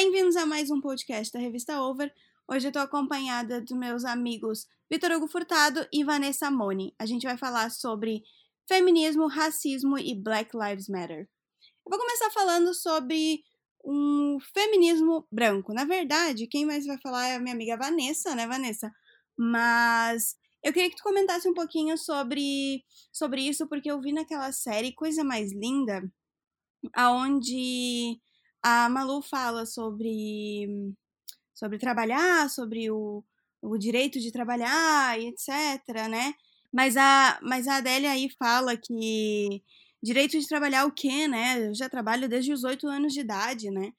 Bem-vindos a mais um podcast da revista Over. Hoje eu tô acompanhada dos meus amigos Vitor Hugo Furtado e Vanessa Moni. A gente vai falar sobre feminismo, racismo e Black Lives Matter. Eu vou começar falando sobre um feminismo branco. Na verdade, quem mais vai falar é a minha amiga Vanessa, né, Vanessa? Mas eu queria que tu comentasse um pouquinho sobre, sobre isso, porque eu vi naquela série Coisa Mais Linda, aonde a Malu fala sobre, sobre trabalhar, sobre o, o direito de trabalhar e etc, né? Mas a, mas a Adélia aí fala que direito de trabalhar o quê, né? Eu já trabalho desde os oito anos de idade, né?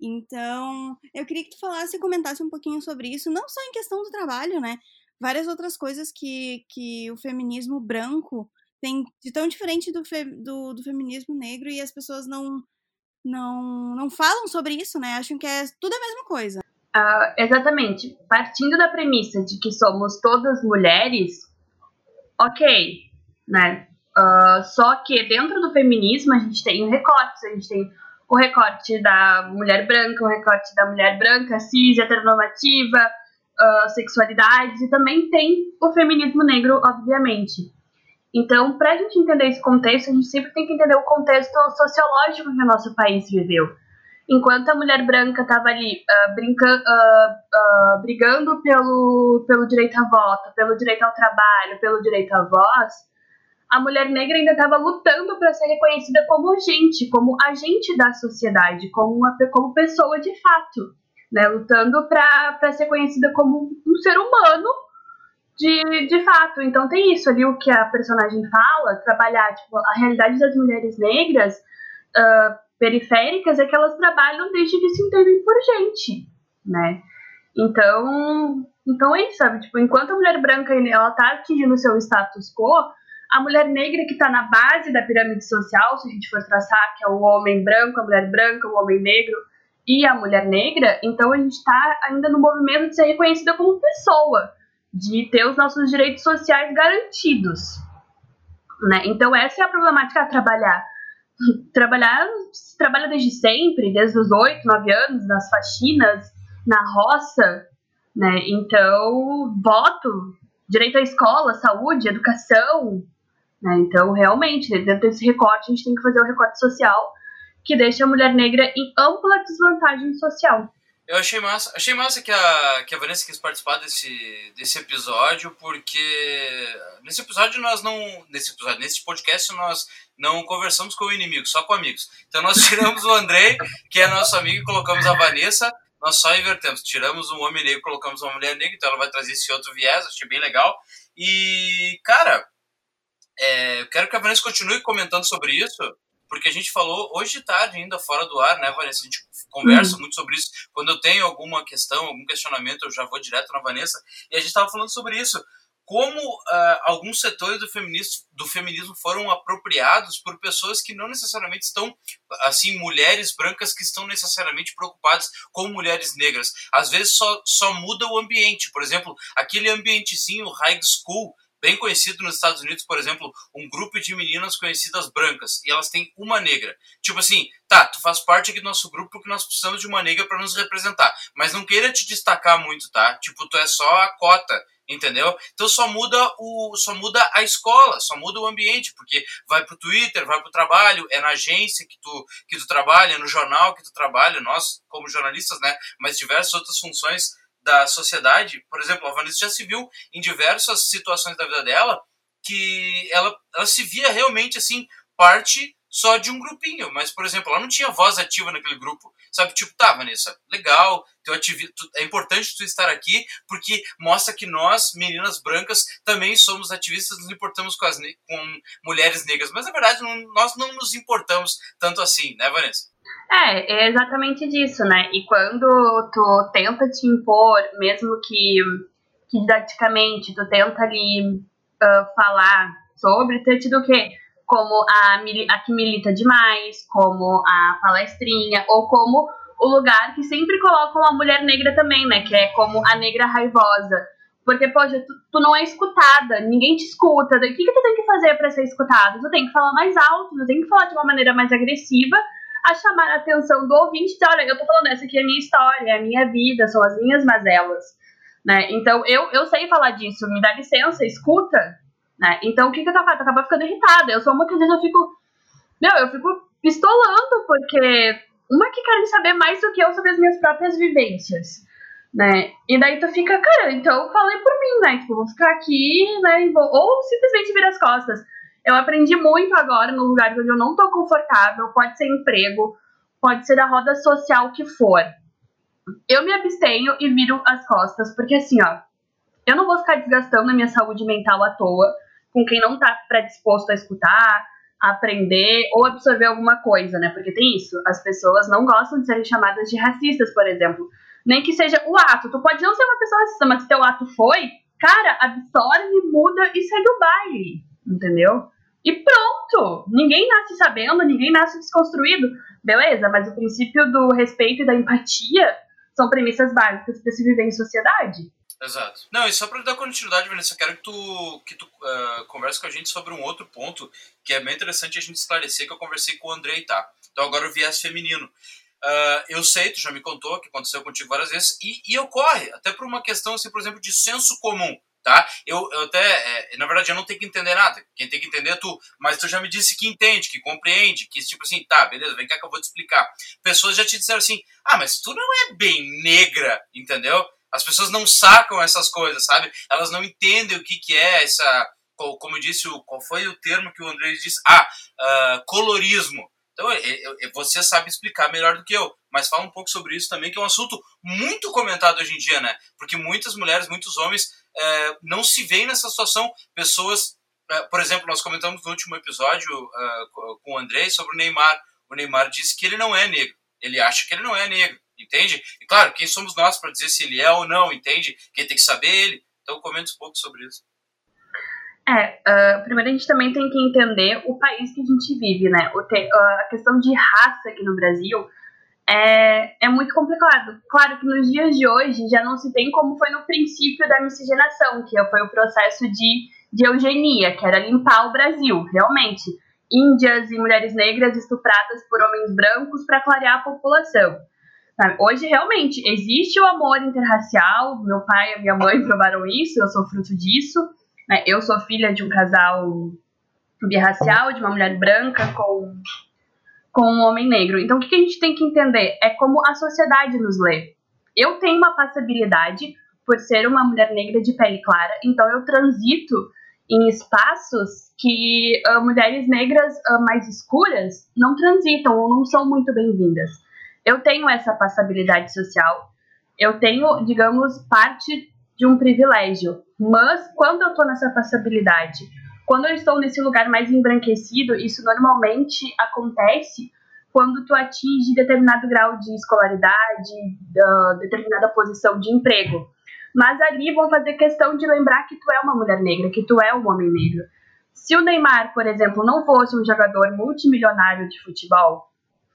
Então, eu queria que tu falasse e comentasse um pouquinho sobre isso, não só em questão do trabalho, né? Várias outras coisas que, que o feminismo branco tem de tão diferente do, fe, do, do feminismo negro e as pessoas não, não, não falam sobre isso, né? Acham que é tudo a mesma coisa. Uh, exatamente. Partindo da premissa de que somos todas mulheres, ok, né? Uh, só que dentro do feminismo a gente tem recortes, a gente tem o recorte da mulher branca, o recorte da mulher branca, cis, heteronormativa, uh, sexualidades, e também tem o feminismo negro, obviamente. Então, para a gente entender esse contexto, a gente sempre tem que entender o contexto sociológico que o nosso país viveu. Enquanto a mulher branca estava ali uh, brincando, uh, uh, brigando pelo, pelo direito à voto, pelo direito ao trabalho, pelo direito à voz, a mulher negra ainda estava lutando para ser reconhecida como gente, como agente da sociedade, como, uma, como pessoa de fato, né? lutando para ser conhecida como um ser humano de, de fato. Então tem isso ali, o que a personagem fala, trabalhar, tipo, a realidade das mulheres negras uh, periféricas é que elas trabalham desde que se entendem por gente, né? Então, então é isso, sabe? Tipo, enquanto a mulher branca ela tá atingindo o seu status quo, a mulher negra que está na base da pirâmide social, se a gente for traçar, que é o homem branco, a mulher branca, o homem negro e a mulher negra, então a gente está ainda no movimento de ser reconhecida como pessoa de ter os nossos direitos sociais garantidos. Né? Então, essa é a problemática a trabalhar. Trabalhar, se trabalha desde sempre, desde os 8, 9 anos, nas faxinas, na roça, né? Então, voto, direito à escola, saúde, educação, né? Então, realmente, dentro desse recorte, a gente tem que fazer o recorte social que deixa a mulher negra em ampla desvantagem social. Eu achei massa, achei massa que a, que a Vanessa quis participar desse, desse episódio, porque nesse episódio nós não. Nesse episódio, nesse podcast, nós não conversamos com o inimigo, só com amigos. Então nós tiramos o Andrei, que é nosso amigo, e colocamos a Vanessa, nós só invertemos. Tiramos um homem negro colocamos uma mulher negra, então ela vai trazer esse outro viés, achei bem legal. E, cara, é, eu quero que a Vanessa continue comentando sobre isso, porque a gente falou hoje de tarde ainda fora do ar, né, Vanessa? A gente conversa uhum. muito sobre isso. Quando eu tenho alguma questão, algum questionamento, eu já vou direto na Vanessa. E a gente estava falando sobre isso. Como uh, alguns setores do feminismo, do feminismo foram apropriados por pessoas que não necessariamente estão, assim, mulheres brancas que estão necessariamente preocupadas com mulheres negras. Às vezes só, só muda o ambiente. Por exemplo, aquele ambientezinho high school bem conhecido nos Estados Unidos, por exemplo, um grupo de meninas conhecidas brancas e elas têm uma negra. Tipo assim, tá, tu faz parte aqui do nosso grupo porque nós precisamos de uma negra para nos representar, mas não queira te destacar muito, tá? Tipo, tu é só a cota, entendeu? Então só muda o só muda a escola, só muda o ambiente, porque vai pro Twitter, vai pro trabalho, é na agência que tu que tu trabalha, no jornal que tu trabalha, nós como jornalistas, né, mas diversas outras funções da sociedade, por exemplo, a Vanessa já se viu em diversas situações da vida dela que ela, ela se via realmente assim parte só de um grupinho, mas por exemplo, ela não tinha voz ativa naquele grupo, sabe? Tipo, tá, Vanessa, legal, teu ativi é importante tu estar aqui porque mostra que nós, meninas brancas, também somos ativistas, nos importamos com, as com mulheres negras, mas na verdade não, nós não nos importamos tanto assim, né, Vanessa? É, é exatamente disso, né? E quando tu tenta te impor, mesmo que, que didaticamente, tu tenta ali uh, falar sobre, ter tido o quê? Como a, a que milita demais, como a palestrinha, ou como o lugar que sempre colocam a mulher negra também, né? Que é como a negra raivosa. Porque, poxa, tu, tu não é escutada, ninguém te escuta. O que, que tu tem que fazer para ser escutada? Tu tem que falar mais alto, tu tem que falar de uma maneira mais agressiva a chamar a atenção do ouvinte, olha, eu tô falando, essa aqui é a minha história, é a minha vida, são as minhas mazelas, né? Então, eu, eu sei falar disso, me dá licença, escuta, né? Então, o que que eu acabo? acaba ficando irritada. Eu sou uma que às vezes eu fico, meu, eu fico pistolando, porque uma que querem saber mais do que eu sobre as minhas próprias vivências, né? E daí tu fica, cara, então falei por mim, né? Tipo, vou ficar aqui, né? Vou... Ou simplesmente virar as costas. Eu aprendi muito agora no lugar onde eu não tô confortável, pode ser emprego, pode ser a roda social que for. Eu me abstenho e viro as costas, porque assim, ó, eu não vou ficar desgastando a minha saúde mental à toa com quem não tá predisposto a escutar, a aprender ou absorver alguma coisa, né? Porque tem isso, as pessoas não gostam de serem chamadas de racistas, por exemplo. Nem que seja o ato. Tu pode não ser uma pessoa racista, mas se teu ato foi, cara, absorve, muda e segue o baile, entendeu? E pronto! Ninguém nasce sabendo, ninguém nasce desconstruído. Beleza, mas o princípio do respeito e da empatia são premissas básicas para se viver em sociedade. Exato. Não, e só para dar continuidade, Vanessa, eu quero que tu, que tu uh, converse com a gente sobre um outro ponto que é bem interessante a gente esclarecer, que eu conversei com o Andrei, tá? Então agora o viés feminino. Uh, eu sei, tu já me contou, que aconteceu contigo várias vezes, e, e ocorre, até por uma questão, assim, por exemplo, de senso comum, tá? Eu, eu até, é, na verdade, eu não tenho que entender nada, quem tem que entender é tu, mas tu já me disse que entende, que compreende, que tipo assim, tá, beleza, vem cá que eu vou te explicar. Pessoas já te disseram assim, ah, mas tu não é bem negra, entendeu? As pessoas não sacam essas coisas, sabe? Elas não entendem o que, que é essa. Como eu disse, qual foi o termo que o André disse? Ah, uh, colorismo. Então, você sabe explicar melhor do que eu, mas fala um pouco sobre isso também, que é um assunto muito comentado hoje em dia, né? Porque muitas mulheres, muitos homens é, não se veem nessa situação. Pessoas, é, por exemplo, nós comentamos no último episódio uh, com o André sobre o Neymar. O Neymar disse que ele não é negro. Ele acha que ele não é negro entende? E claro, quem somos nós para dizer se ele é ou não, entende? Quem tem que saber ele. Então comenta um pouco sobre isso. É, uh, primeiro a gente também tem que entender o país que a gente vive, né? Te, uh, a questão de raça aqui no Brasil é, é muito complicado. Claro que nos dias de hoje já não se tem como foi no princípio da miscigenação, que foi o processo de, de eugenia, que era limpar o Brasil, realmente. Índias e mulheres negras estupradas por homens brancos para clarear a população. Hoje, realmente, existe o amor interracial. Meu pai e minha mãe provaram isso, eu sou fruto disso. Né? Eu sou filha de um casal birracial, de uma mulher branca com, com um homem negro. Então, o que a gente tem que entender é como a sociedade nos lê. Eu tenho uma passabilidade por ser uma mulher negra de pele clara, então eu transito em espaços que uh, mulheres negras uh, mais escuras não transitam ou não são muito bem-vindas eu tenho essa passabilidade social, eu tenho, digamos, parte de um privilégio. Mas quando eu estou nessa passabilidade, quando eu estou nesse lugar mais embranquecido, isso normalmente acontece quando tu atinge determinado grau de escolaridade, determinada posição de emprego. Mas ali vão fazer questão de lembrar que tu é uma mulher negra, que tu é um homem negro. Se o Neymar, por exemplo, não fosse um jogador multimilionário de futebol,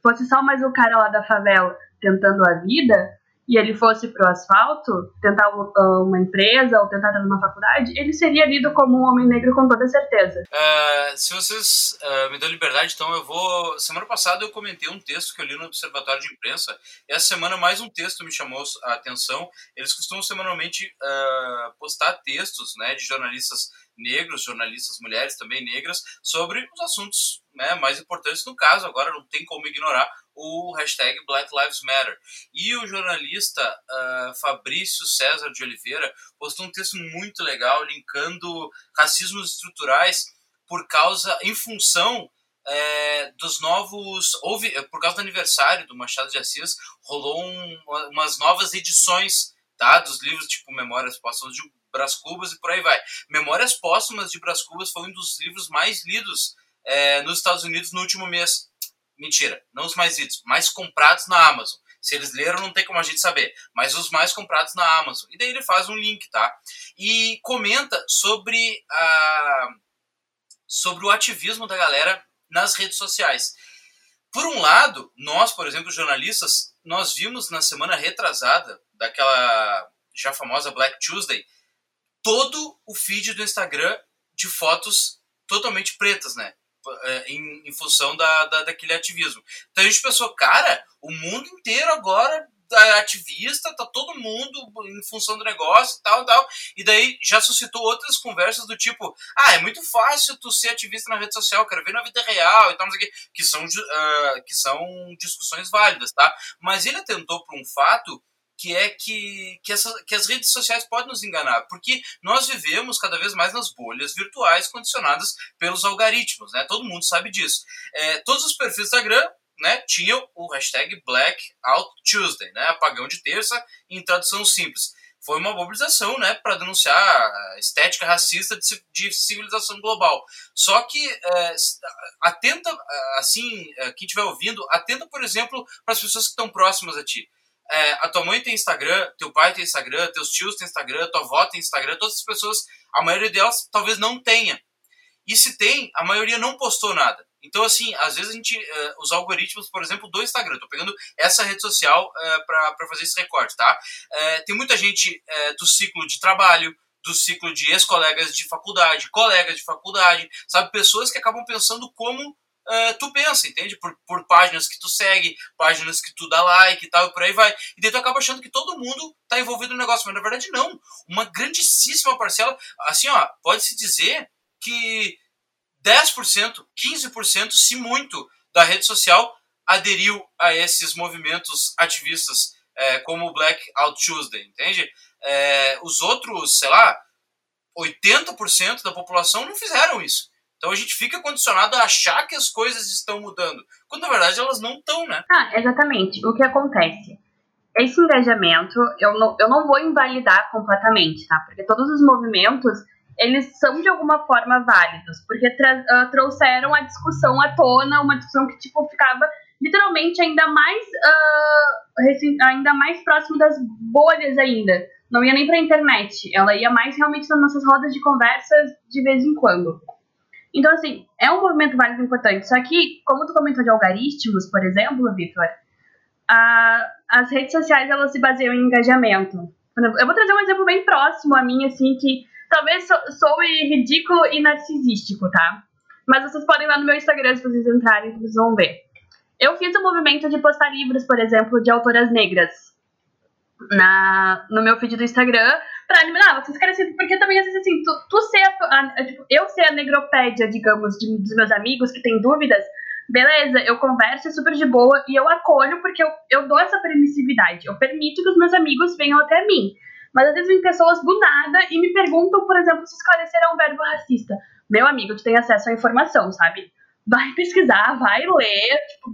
fosse só mais o cara lá da favela tentando a vida, e ele fosse pro asfalto, tentar uma empresa ou tentar entrar numa faculdade, ele seria lido como um homem negro com toda certeza. Uh, se vocês uh, me dão liberdade, então eu vou. Semana passada eu comentei um texto que eu li no Observatório de Imprensa, e essa semana mais um texto me chamou a atenção. Eles costumam semanalmente uh, postar textos né, de jornalistas negros, jornalistas mulheres também negras, sobre os assuntos né, mais importantes. No caso, agora não tem como ignorar o hashtag Black Lives Matter. E o jornalista uh, Fabrício César de Oliveira postou um texto muito legal linkando racismos estruturais por causa, em função é, dos novos. Houve, por causa do aniversário do Machado de Assis, rolou um, umas novas edições tá, dos livros tipo Memórias Póstumas de Brás Cubas e por aí vai. Memórias Póstumas de Brás Cubas foi um dos livros mais lidos é, nos Estados Unidos no último mês. Mentira, não os mais lidos, mais comprados na Amazon. Se eles leram, não tem como a gente saber. Mas os mais comprados na Amazon. E daí ele faz um link, tá? E comenta sobre, a, sobre o ativismo da galera nas redes sociais. Por um lado, nós, por exemplo, jornalistas, nós vimos na semana retrasada daquela já famosa Black Tuesday, todo o feed do Instagram de fotos totalmente pretas, né? é, em, em função da, da, daquele ativismo. Então a gente pensou, cara, o mundo inteiro agora ativista, tá todo mundo em função do negócio e tal, tal. E daí já suscitou outras conversas do tipo, ah, é muito fácil tu ser ativista na rede social, quero ver na vida real e tal, que são, uh, que são discussões válidas, tá? Mas ele atentou para um fato que é que, que, essa, que as redes sociais podem nos enganar, porque nós vivemos cada vez mais nas bolhas virtuais condicionadas pelos algoritmos, né? Todo mundo sabe disso. É, todos os perfis do Instagram né, tinham o hashtag Blackout Tuesday, né? Apagão de terça, em tradução simples. Foi uma mobilização, né, para denunciar a estética racista de, civilização global. Só que é, atenta, assim, é, quem estiver ouvindo, atenta, por exemplo, para as pessoas que estão próximas a ti é, a tua mãe tem Instagram, teu pai tem Instagram, teus tios têm Instagram, tua avó tem Instagram, todas as pessoas, a maioria delas talvez não tenha. E se tem, a maioria não postou nada. Então, assim, às vezes a gente, uh, os algoritmos, por exemplo, do Instagram, tô pegando essa rede social uh, para fazer esse recorte, tá? Uh, tem muita gente do ciclo de trabalho, do ciclo de ex-colegas de faculdade, colegas de faculdade, sabe? Pessoas que acabam pensando como uh, tu pensa, entende? Por, por páginas que tu segue, páginas que tu dá like e tal, e por aí vai. E daí tu acaba achando que todo mundo tá envolvido no negócio, mas na verdade não. Uma grandíssima parcela, assim, ó, pode-se dizer que 10%, 15%, se muito, da rede social aderiu a esses movimentos ativistas é, como o Black Out Tuesday, entende? É, os outros, sei lá, 80% da população não fizeram isso. Então a gente fica condicionado a achar que as coisas estão mudando, quando na verdade elas não estão, né? Ah, exatamente. O que acontece? Esse engajamento, eu não, eu não vou invalidar completamente, tá? Porque todos os movimentos, eles são de alguma forma válidos, porque uh, trouxeram a discussão à tona, uma discussão que, tipo, ficava literalmente ainda mais, uh, ainda mais próximo das bolhas ainda. Não ia nem pra internet, ela ia mais realmente nas nossas rodas de conversas de vez em quando. Então, assim, é um movimento válido e importante. Só que, como tu comentou de algoritmos, por exemplo, Vitor, as redes sociais, elas se baseiam em engajamento. Eu vou trazer um exemplo bem próximo a mim, assim, que talvez soe ridículo e narcisístico, tá? Mas vocês podem ir lá no meu Instagram, se vocês entrarem, vocês vão ver. Eu fiz o um movimento de postar livros, por exemplo, de autoras negras na, no meu feed do Instagram pra eliminar, vocês querem ser. Porque também, às vezes, assim, tu, tu ser a, a, tipo, eu ser a negropédia, digamos, de, dos meus amigos que têm dúvidas, beleza, eu converso super de boa e eu acolho porque eu, eu dou essa permissividade. Eu permito que os meus amigos venham até mim. Mas às vezes vem pessoas do nada e me perguntam, por exemplo, se esclarecer é um verbo racista. Meu amigo, tu tem acesso à informação, sabe? Vai pesquisar, vai ler, tipo,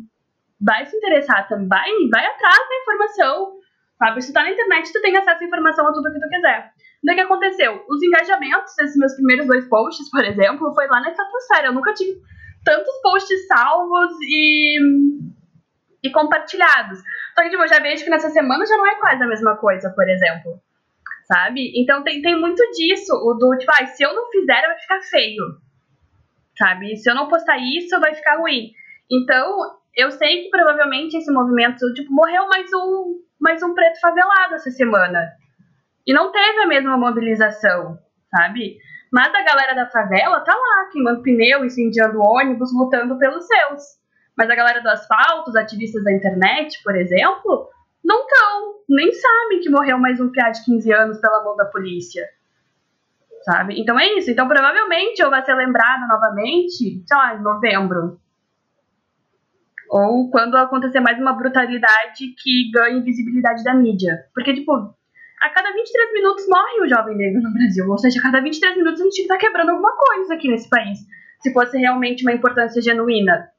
vai se interessar também, vai, vai atrás da informação sabe? Se tá na internet, tu tem acesso à informação a tudo que tu quiser. Daí o que aconteceu? Os engajamentos desses meus primeiros dois posts, por exemplo, foi lá na estratosfera. Eu nunca tive tantos posts salvos e, e compartilhados. Só que, tipo, eu já vejo que nessa semana já não é quase a mesma coisa, por exemplo. Sabe? Então tem, tem muito disso, o do, tipo, ah, se eu não fizer, vai ficar feio. Sabe? Se eu não postar isso, vai ficar ruim. Então, eu sei que provavelmente esse movimento, tipo, morreu mais um, mais um preto favelado essa semana. E não teve a mesma mobilização, sabe? Mas a galera da favela tá lá, queimando pneu, incendiando ônibus, lutando pelos seus. Mas a galera do asfalto, os ativistas da internet, por exemplo, não estão, nem sabem que morreu mais um piá de 15 anos pela mão da polícia. Sabe? Então é isso. Então provavelmente eu vai ser lembrado novamente, sei lá, em novembro. Ou quando acontecer mais uma brutalidade que ganhe visibilidade da mídia. Porque, tipo, a cada 23 minutos morre um jovem negro no Brasil. Ou seja, a cada 23 minutos a gente está quebrando alguma coisa aqui nesse país. Se fosse realmente uma importância genuína.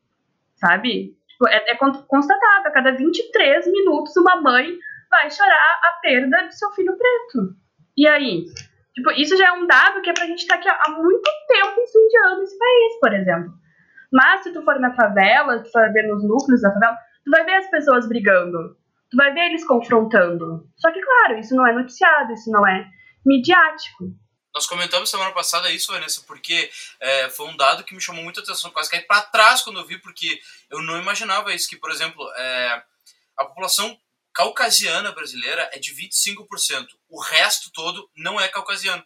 Sabe? Tipo, é, é constatado, a cada 23 minutos uma mãe vai chorar a perda de seu filho preto. E aí? Tipo, isso já é um dado que é pra gente estar tá aqui há muito tempo incendiando esse país, por exemplo. Mas se tu for na favela, tu for ver nos núcleos da favela, tu vai ver as pessoas brigando. Tu vai ver eles confrontando. Só que, claro, isso não é noticiado, isso não é midiático. Nós comentamos semana passada isso, Vanessa, porque é, foi um dado que me chamou muita atenção, quase caí para trás quando eu vi, porque eu não imaginava isso, que, por exemplo, é, a população caucasiana brasileira é de 25%. O resto todo não é caucasiano.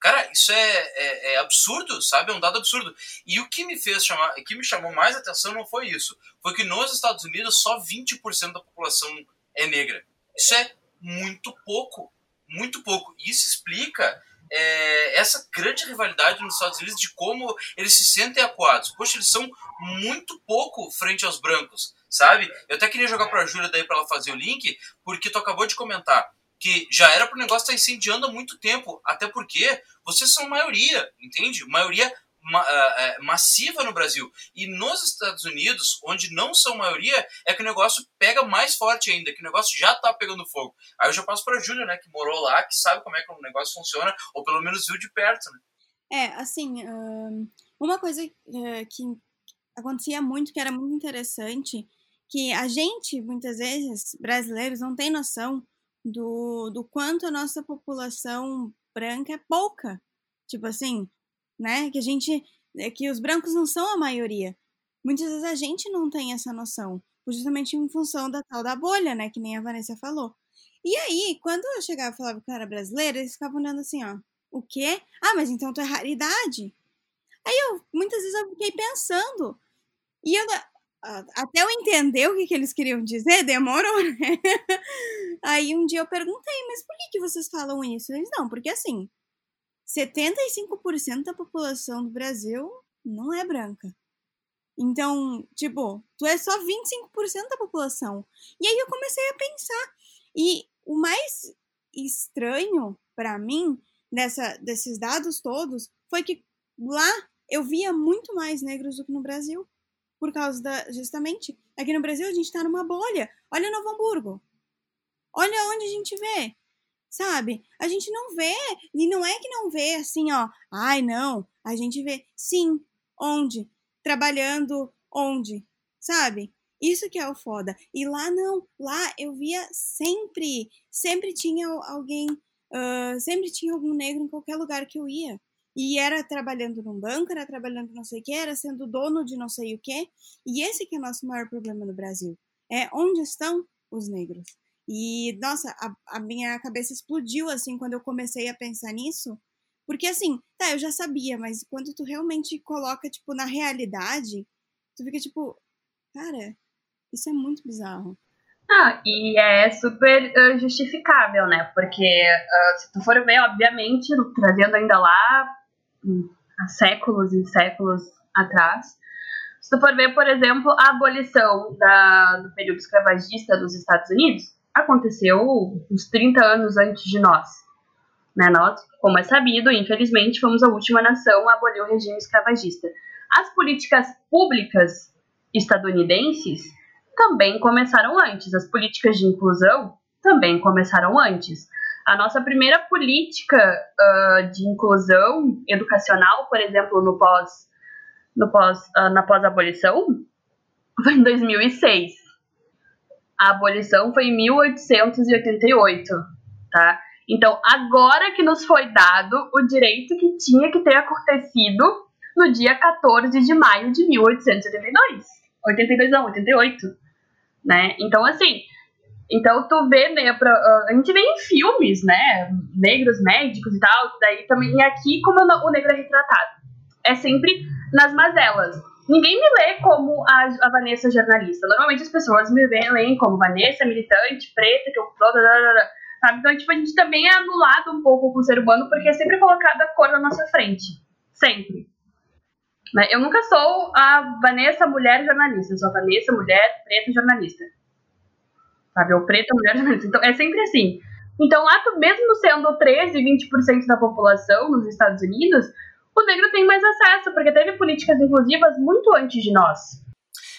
Cara, isso é, é, é, absurdo, sabe? É um dado absurdo. E o que me fez chamar, o que me chamou mais atenção não foi isso. Foi que nos Estados Unidos só 20% da população é negra. Isso é muito pouco. Muito pouco. Isso explica é, essa grande rivalidade nos Estados Unidos de como eles se sentem acuados. Poxa, eles são muito pouco frente aos brancos, sabe? Eu até queria jogar para a Júlia daí para ela fazer o link, porque tu acabou de comentar que já era para o negócio estar tá incendiando há muito tempo, até porque vocês são maioria, entende? Maioria ma uh, massiva no Brasil. E nos Estados Unidos, onde não são maioria, é que o negócio pega mais forte ainda, que o negócio já está pegando fogo. Aí eu já passo para a Júlia, né, que morou lá, que sabe como é que o negócio funciona, ou pelo menos viu de perto, né? É, assim, uma coisa eh, que acontecia muito, que era muito interessante, que a gente, muitas vezes, brasileiros, não tem noção do, do quanto a nossa população branca é pouca. Tipo assim, né? Que a gente. É que os brancos não são a maioria. Muitas vezes a gente não tem essa noção. Justamente em função da tal da bolha, né? Que nem a Vanessa falou. E aí, quando eu chegava e falava que eu era brasileira, eles ficavam olhando assim, ó. O quê? Ah, mas então tu é raridade. Aí eu, muitas vezes eu fiquei pensando. E eu, até eu entender o que, que eles queriam dizer, demorou, né? Aí um dia eu perguntei, mas por que, que vocês falam isso? Eles, não, porque assim, 75% da população do Brasil não é branca. Então, tipo, tu é só 25% da população. E aí eu comecei a pensar. E o mais estranho para mim dessa, desses dados todos foi que lá eu via muito mais negros do que no Brasil por causa da. Justamente, aqui no Brasil a gente tá numa bolha. Olha Novo Hamburgo. Olha onde a gente vê. Sabe? A gente não vê. E não é que não vê assim, ó. Ai, não. A gente vê. Sim. Onde? Trabalhando onde? Sabe? Isso que é o foda. E lá não. Lá eu via sempre. Sempre tinha alguém. Uh, sempre tinha algum negro em qualquer lugar que eu ia. E era trabalhando num banco, era trabalhando não sei o que, era sendo dono de não sei o que. E esse que é o nosso maior problema no Brasil. É onde estão os negros. E, nossa, a, a minha cabeça explodiu, assim, quando eu comecei a pensar nisso. Porque, assim, tá, eu já sabia, mas quando tu realmente coloca, tipo, na realidade, tu fica, tipo, cara, isso é muito bizarro. Ah, e é super uh, justificável, né? Porque uh, se tu for ver, obviamente, trazendo ainda lá há séculos e séculos atrás. Se tu for ver, por exemplo, a abolição da, do período escravagista dos Estados Unidos, aconteceu uns 30 anos antes de nós. Né? Nós, como é sabido, infelizmente, fomos a última nação a abolir o regime escravagista. As políticas públicas estadunidenses também começaram antes, as políticas de inclusão também começaram antes. A nossa primeira política uh, de inclusão educacional, por exemplo, no pós, no pós, uh, na pós-abolição, foi em 2006. A abolição foi em 1888, tá? Então, agora que nos foi dado o direito que tinha que ter acontecido no dia 14 de maio de 1882. 82 não, 88, né? Então, assim, então tu vê, né, pra, a gente vê em filmes, né, negros médicos e tal, daí também, e aqui como o negro é retratado? É sempre nas mazelas. Ninguém me lê como a, a Vanessa jornalista. Normalmente as pessoas me leem como Vanessa, militante, preta, que eu sabe? Então, tipo, a gente também é anulado um pouco com o ser humano, porque é sempre colocada a cor na nossa frente. Sempre. Né? Eu nunca sou a Vanessa mulher jornalista, eu sou a Vanessa mulher preta jornalista sabe? Ou preta, mulher jornalista. Então, é sempre assim. Então, lá, mesmo sendo 13, 20% da população nos Estados Unidos, o negro tem mais acesso, porque teve políticas inclusivas muito antes de nós.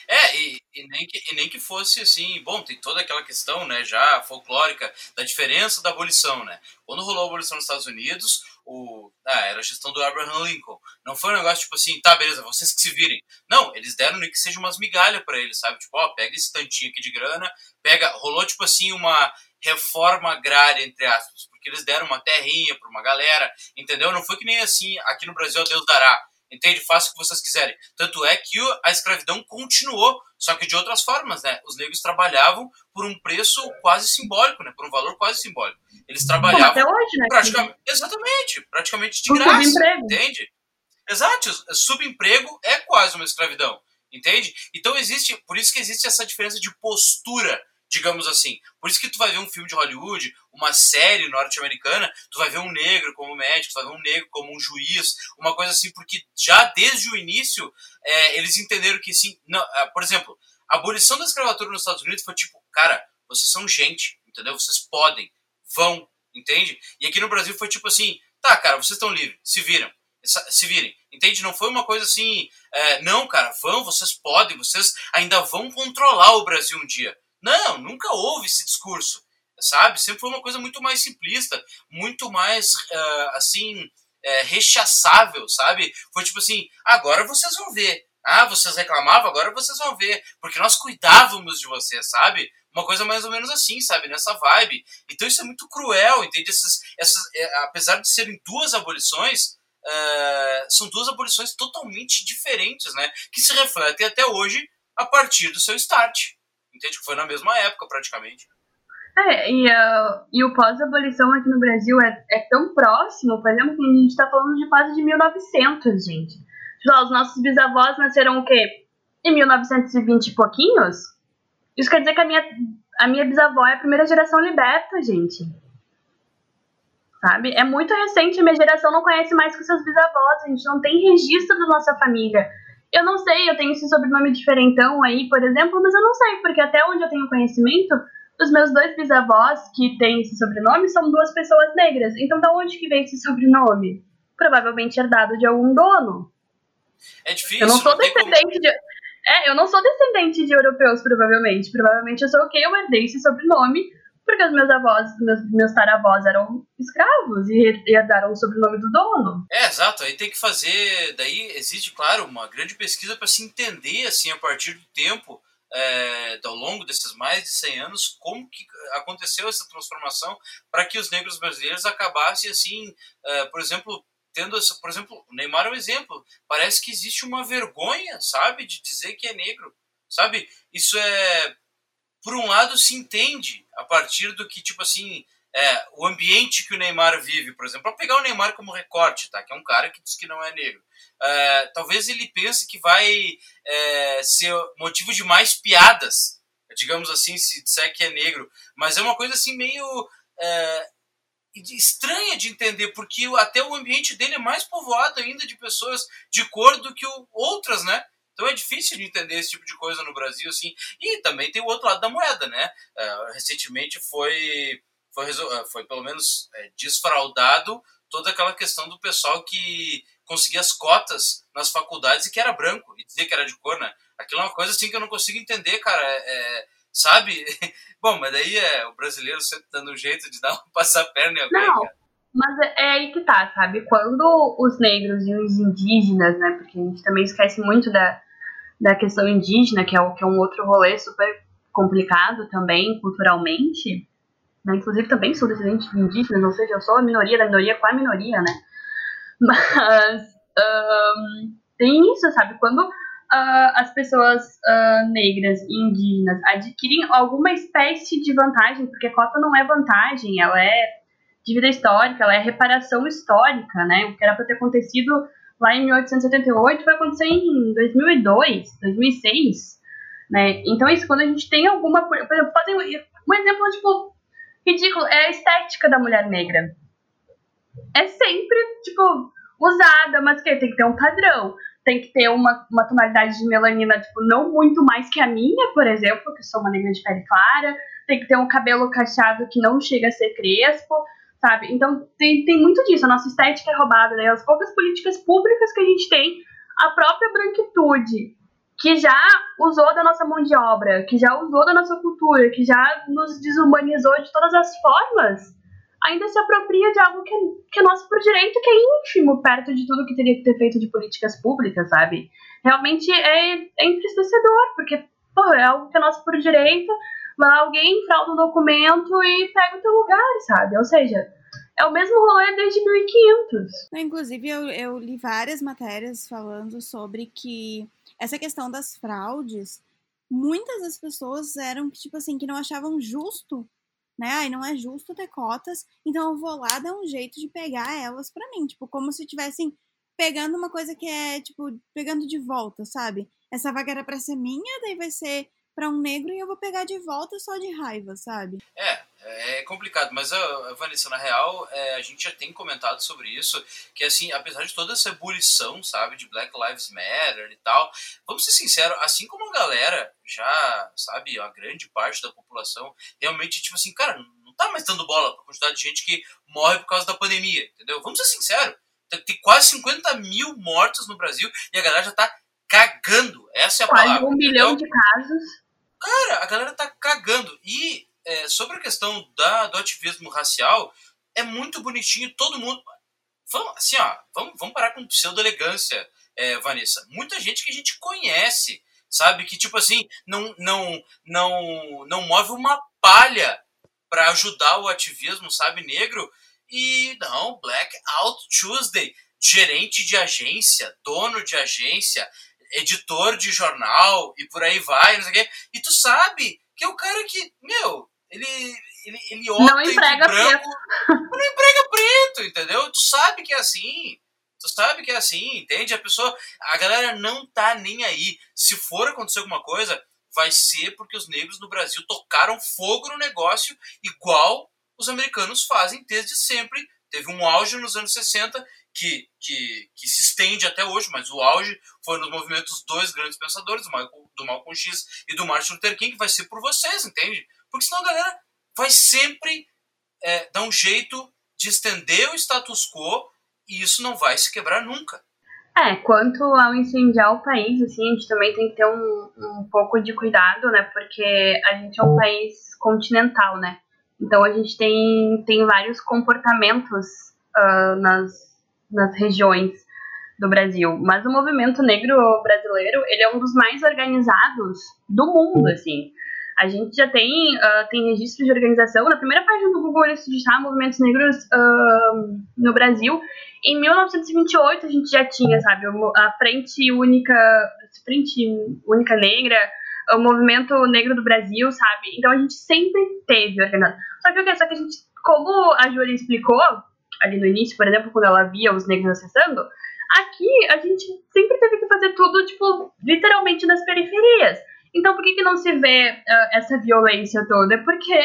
É, e, e, nem que, e nem que fosse assim, bom, tem toda aquela questão, né, já folclórica, da diferença da abolição, né? Quando rolou a abolição nos Estados Unidos, o, ah, era a gestão do Abraham Lincoln. Não foi um negócio tipo assim, tá, beleza, vocês que se virem. Não, eles deram nem que seja umas migalhas para eles, sabe? Tipo, ó, pega esse tantinho aqui de grana, pega, rolou tipo assim uma reforma agrária, entre aspas, porque eles deram uma terrinha para uma galera, entendeu? Não foi que nem assim, aqui no Brasil, Deus dará Entende? Faça o que vocês quiserem. Tanto é que a escravidão continuou, só que de outras formas, né? Os negros trabalhavam por um preço quase simbólico, né? Por um valor quase simbólico. Eles trabalhavam até hoje, né? praticamente, exatamente, praticamente de graça, entende? Exato, subemprego é quase uma escravidão, entende? Então existe, por isso que existe essa diferença de postura digamos assim. Por isso que tu vai ver um filme de Hollywood, uma série norte-americana, tu vai ver um negro como médico, tu vai ver um negro como um juiz, uma coisa assim, porque já desde o início é, eles entenderam que sim. Não, é, por exemplo, a abolição da escravatura nos Estados Unidos foi tipo, cara, vocês são gente, entendeu? Vocês podem, vão, entende? E aqui no Brasil foi tipo assim, tá, cara, vocês estão livres, se viram se virem. Entende? Não foi uma coisa assim, é, não, cara, vão, vocês podem, vocês ainda vão controlar o Brasil um dia. Não, nunca houve esse discurso, sabe? Sempre foi uma coisa muito mais simplista, muito mais, uh, assim, uh, rechaçável, sabe? Foi tipo assim, agora vocês vão ver. Ah, vocês reclamavam, agora vocês vão ver. Porque nós cuidávamos de vocês, sabe? Uma coisa mais ou menos assim, sabe? Nessa vibe. Então isso é muito cruel, entende? Essas, essas, é, apesar de serem duas abolições, uh, são duas abolições totalmente diferentes, né? Que se refletem até hoje a partir do seu start. Entende? Que foi na mesma época, praticamente. É, e, uh, e o pós-abolição aqui no Brasil é, é tão próximo, por exemplo, que a gente está falando de quase de 1900, gente. Tipo, os nossos bisavós nasceram o quê? Em 1920 e pouquinhos? Isso quer dizer que a minha, a minha bisavó é a primeira geração liberta, gente. Sabe? É muito recente, a minha geração não conhece mais que seus bisavós, a gente não tem registro da nossa família. Eu não sei, eu tenho esse sobrenome diferentão aí, por exemplo, mas eu não sei, porque até onde eu tenho conhecimento, os meus dois bisavós que têm esse sobrenome são duas pessoas negras. Então, da onde que vem esse sobrenome? Provavelmente herdado de algum dono. É difícil. Eu não sou descendente de. É, eu não sou descendente de europeus, provavelmente. Provavelmente eu sou o que eu herdei esse sobrenome porque os meus avós, meus, meus taravós eram escravos e herdaram o sobrenome do dono. É, exato. Aí tem que fazer. Daí existe, claro, uma grande pesquisa para se entender, assim, a partir do tempo. É, ao longo desses mais de 100 anos, como que aconteceu essa transformação para que os negros brasileiros acabassem assim, é, por exemplo, tendo essa, por exemplo, o Neymar é um exemplo. Parece que existe uma vergonha, sabe, de dizer que é negro, sabe? Isso é por um lado, se entende a partir do que, tipo assim, é, o ambiente que o Neymar vive, por exemplo. Para pegar o Neymar como recorte, tá? que é um cara que diz que não é negro. É, talvez ele pense que vai é, ser motivo de mais piadas, digamos assim, se disser que é negro. Mas é uma coisa assim meio é, estranha de entender, porque até o ambiente dele é mais povoado ainda de pessoas de cor do que outras, né? Então é difícil de entender esse tipo de coisa no Brasil, assim. E também tem o outro lado da moeda, né? Uh, recentemente foi, foi, uh, foi pelo menos é, desfraudado toda aquela questão do pessoal que conseguia as cotas nas faculdades e que era branco, e dizia que era de cor, né? Aquilo é uma coisa assim que eu não consigo entender, cara. É, é, sabe? Bom, mas daí é o brasileiro sempre dando um jeito de dar um passar perna em alguém, não. cara. Mas é, é aí que tá, sabe? Quando os negros e os indígenas, né? Porque a gente também esquece muito da, da questão indígena, que é, o, que é um outro rolê super complicado também, culturalmente. Né? Inclusive, também sou descendente de indígenas, ou seja, eu sou a minoria da minoria com a minoria, né? Mas um, tem isso, sabe? Quando uh, as pessoas uh, negras e indígenas adquirem alguma espécie de vantagem, porque cota não é vantagem, ela é dívida histórica, ela é reparação histórica, né? O que era para ter acontecido lá em 1878 vai acontecer em 2002, 2006, né? Então isso quando a gente tem alguma, por exemplo, um exemplo tipo ridículo é a estética da mulher negra. É sempre tipo usada, mas que tem que ter um padrão, tem que ter uma, uma tonalidade de melanina tipo não muito mais que a minha, por exemplo, que sou uma negra de pele clara, tem que ter um cabelo cacheado que não chega a ser crespo sabe? Então tem, tem muito disso, a nossa estética é roubada, né? As poucas políticas públicas que a gente tem, a própria branquitude, que já usou da nossa mão de obra, que já usou da nossa cultura, que já nos desumanizou de todas as formas, ainda se apropria de algo que, que é nosso por direito, que é ínfimo perto de tudo que teria que ter feito de políticas públicas, sabe? Realmente é, é entristecedor, porque pô, é algo que é nosso por direito, alguém frauda um documento e pega o teu lugar, sabe? Ou seja, É o mesmo rolê desde 1500. Inclusive, eu, eu li várias matérias falando sobre que essa questão das fraudes, muitas das pessoas eram, tipo assim, que não achavam justo né? Ai, não é justo ter cotas, então eu vou lá dar um jeito de pegar elas para mim, tipo, como se tivessem pegando uma coisa que é, tipo, pegando de volta, sabe? Essa vaga era pra ser minha, daí vai ser para um negro e eu vou pegar de volta só de raiva, sabe? É, é complicado, mas a Vanessa, na real, é, a gente já tem comentado sobre isso, que assim, apesar de toda essa ebulição, sabe, de Black Lives Matter e tal, vamos ser sinceros, assim como a galera já, sabe, a grande parte da população realmente, tipo assim, cara, não tá mais dando bola pra quantidade de gente que morre por causa da pandemia, entendeu? Vamos ser sinceros, tem quase 50 mil mortos no Brasil e a galera já tá cagando. Essa é a Quase palavra. um milhão de casos. Cara, a galera tá cagando. E é, sobre a questão da, do ativismo racial, é muito bonitinho, todo mundo. Vamos, assim, ó, vamos, vamos parar com pseudo-elegância, é, Vanessa. Muita gente que a gente conhece, sabe? Que, tipo assim, não, não, não, não move uma palha para ajudar o ativismo, sabe, negro. E não, Black Out Tuesday, gerente de agência, dono de agência, editor de jornal e por aí vai, não sei o quê. E tu sabe que é o cara que, meu, ele, ele, ele opta não emprega branco, preto. não emprega preto, entendeu? Tu sabe que é assim. Tu sabe que é assim, entende? A pessoa, a galera não tá nem aí. Se for acontecer alguma coisa, vai ser porque os negros no Brasil tocaram fogo no negócio, igual os americanos fazem desde sempre. Teve um auge nos anos 60 que, que, que se estende até hoje, mas o auge foi nos movimentos dois grandes pensadores, do Malcolm, do Malcolm X e do Martin Luther King, que vai ser por vocês, entende? Porque senão a galera vai sempre é, dar um jeito de estender o status quo e isso não vai se quebrar nunca. É, quanto ao incendiar o país, assim, a gente também tem que ter um, um pouco de cuidado, né? Porque a gente é um país continental, né? Então a gente tem, tem vários comportamentos uh, nas, nas regiões do Brasil. Mas o movimento negro brasileiro, ele é um dos mais organizados do mundo, assim. A gente já tem, uh, tem registro de organização. Na primeira página do Google, eles digitaram movimentos negros uh, no Brasil. Em 1928, a gente já tinha, sabe, a Frente Única, Frente Única Negra, o Movimento Negro do Brasil, sabe? Então a gente sempre teve organizado. Só que o que? Só que a gente, como a Júlia explicou, ali no início, por exemplo, quando ela via os negros acessando, aqui a gente sempre teve que fazer tudo, tipo, literalmente nas periferias. Então, por que, que não se vê uh, essa violência toda? Porque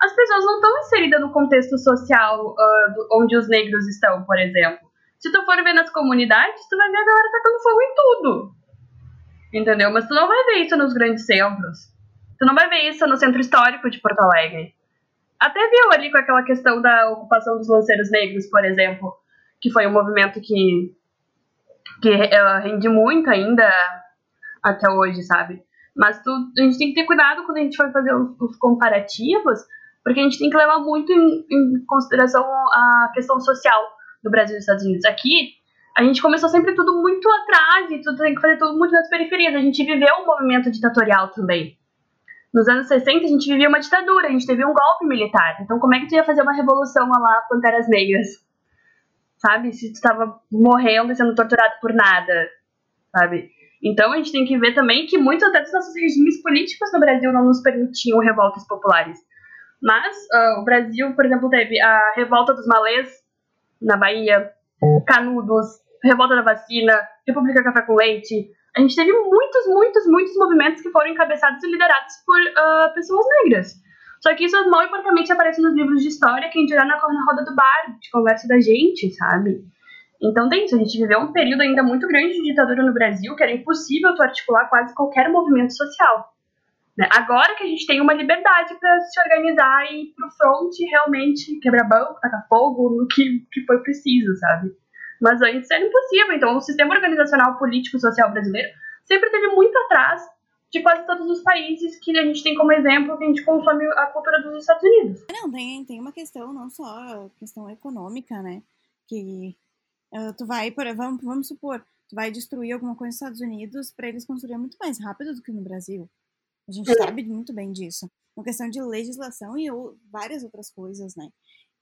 as pessoas não estão inseridas no contexto social uh, do, onde os negros estão, por exemplo. Se tu for ver nas comunidades, tu vai ver a galera tacando fogo em tudo. Entendeu? Mas tu não vai ver isso nos grandes centros. Tu não vai ver isso no centro histórico de Porto Alegre. Até viu ali com aquela questão da ocupação dos lanceiros negros, por exemplo, que foi um movimento que, que uh, rende muito ainda até hoje, sabe? Mas tu, a gente tem que ter cuidado quando a gente for fazer os, os comparativos, porque a gente tem que levar muito em, em, consideração a questão social do Brasil e dos Estados Unidos. Aqui, a gente começou sempre tudo muito atrás e tudo tem que fazer tudo muito nas periferias. A gente viveu um movimento ditatorial também. Nos anos 60, a gente vivia uma ditadura, a gente teve um golpe militar. Então, como é que tu ia fazer uma revolução lá, Panteras Negras? Sabe? Se tu estava morrendo sendo torturado por nada, sabe? Então a gente tem que ver também que muitos até dos nossos regimes políticos no Brasil não nos permitiam revoltas populares. Mas uh, o Brasil, por exemplo, teve a revolta dos malês na Bahia, Canudos, revolta da vacina, República Café com Leite. A gente teve muitos, muitos, muitos movimentos que foram encabeçados e liderados por uh, pessoas negras. Só que isso mal importante aparece nos livros de história, quem dirá na, na roda do bar, de conversa da gente, sabe? Então tem isso, a gente viveu um período ainda muito grande de ditadura no Brasil, que era impossível tu articular quase qualquer movimento social. Né? Agora que a gente tem uma liberdade para se organizar e ir pro front realmente quebrar banco, tacar fogo, no que, que for preciso, sabe? Mas antes era impossível, então o sistema organizacional político social brasileiro sempre teve muito atrás de quase todos os países que a gente tem como exemplo que a gente consome a cultura dos Estados Unidos. Não, tem, tem uma questão, não só questão econômica, né? Que Uh, tu vai, por, vamos, vamos supor, tu vai destruir alguma coisa nos Estados Unidos para eles construírem muito mais rápido do que no Brasil. A gente sabe muito bem disso. Uma questão de legislação e ou, várias outras coisas, né?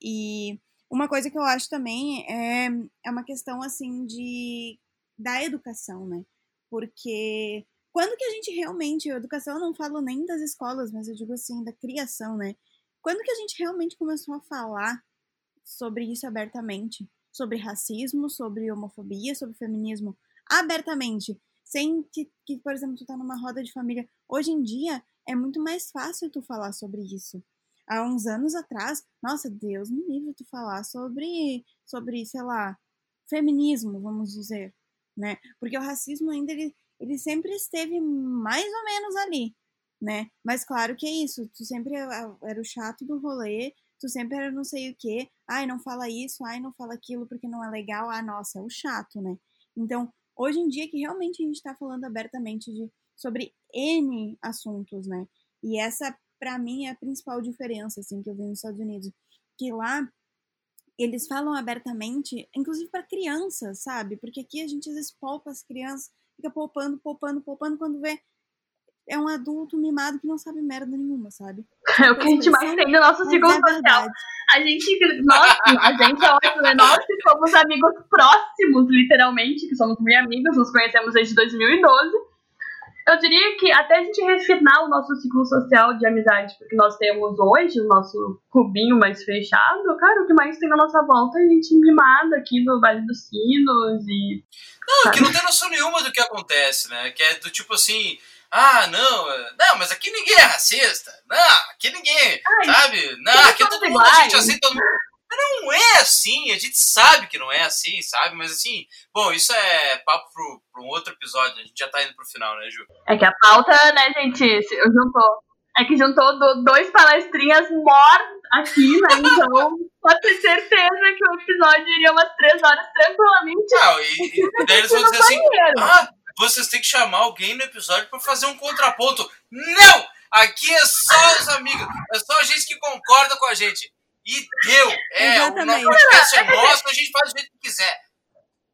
E uma coisa que eu acho também é, é uma questão, assim, de da educação, né? Porque quando que a gente realmente, educação eu não falo nem das escolas, mas eu digo assim, da criação, né? Quando que a gente realmente começou a falar sobre isso abertamente? Sobre racismo, sobre homofobia, sobre feminismo abertamente, sem que, que, por exemplo, tu tá numa roda de família. Hoje em dia é muito mais fácil tu falar sobre isso. Há uns anos atrás, nossa, Deus me livre tu falar sobre, sobre, sei lá, feminismo, vamos dizer, né? Porque o racismo ainda ele, ele sempre esteve mais ou menos ali, né? Mas claro que é isso, tu sempre era o chato do rolê, tu sempre era não sei o quê, ai, não fala isso, ai, não fala aquilo porque não é legal, ah, nossa, é o chato, né? Então, hoje em dia que realmente a gente está falando abertamente de, sobre N assuntos, né? E essa, para mim, é a principal diferença, assim, que eu vi nos Estados Unidos. Que lá, eles falam abertamente, inclusive para crianças, sabe? Porque aqui a gente às vezes poupa as crianças, fica poupando, poupando, poupando, quando vê é um adulto mimado que não sabe merda nenhuma, sabe? É o que a gente mais tem no nosso ciclo é social. A gente, nós, a gente é ótimo, né? Nós que somos amigos próximos, literalmente, que somos bem amigos, nos conhecemos desde 2012. Eu diria que até a gente refinar o nosso ciclo social de amizade, porque nós temos hoje o nosso cubinho mais fechado, cara, o que mais tem na nossa volta é a gente mimada aqui no Vale dos Sinos e. Não, sabe? que não tem noção nenhuma do que acontece, né? Que é do tipo assim ah, não, é, não, mas aqui ninguém é racista. Não, aqui ninguém, Ai, sabe? Não, aqui todo mundo a gente aceita todo mundo. Não é assim, a gente sabe que não é assim, sabe? Mas assim, bom, isso é papo pro, pro um outro episódio, a gente já tá indo pro final, né, Ju? É que a pauta, né, gente, juntou. É que juntou dois palestrinhas mortos aqui, né? Então, pode ter certeza que o episódio iria umas três horas tranquilamente. Não, e, e daí eles vão dizer assim: ah, vocês têm que chamar alguém no episódio para fazer um contraponto. Não! Aqui é só os amigos, é só a gente que concorda com a gente. E deu! É, Exatamente. o podcast é nosso, a gente faz do jeito que quiser.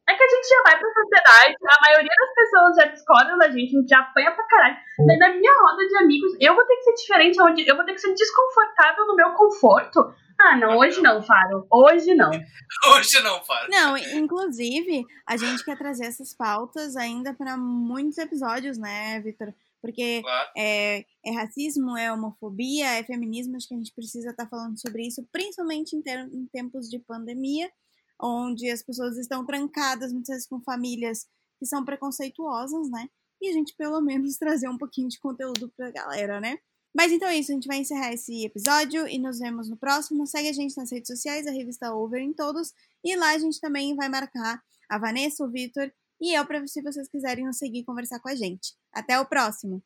É que a gente já vai pra sociedade, a maioria das pessoas já discordam da gente, a gente já apanha pra caralho. Daí na minha roda de amigos, eu vou ter que ser diferente, eu vou ter que ser desconfortável no meu conforto ah, não, hoje não, Faro. Hoje não. hoje não, Faro. Não, inclusive, a gente quer trazer essas pautas ainda para muitos episódios, né, Vitor? Porque claro. é, é, racismo, é homofobia, é feminismo, acho que a gente precisa estar tá falando sobre isso, principalmente em, ter, em tempos de pandemia, onde as pessoas estão trancadas, muitas vezes com famílias que são preconceituosas, né? E a gente, pelo menos, trazer um pouquinho de conteúdo pra galera, né? Mas então é isso, a gente vai encerrar esse episódio e nos vemos no próximo. Segue a gente nas redes sociais, a revista Over em todos. E lá a gente também vai marcar a Vanessa, o Vitor e eu para se vocês quiserem nos seguir e conversar com a gente. Até o próximo!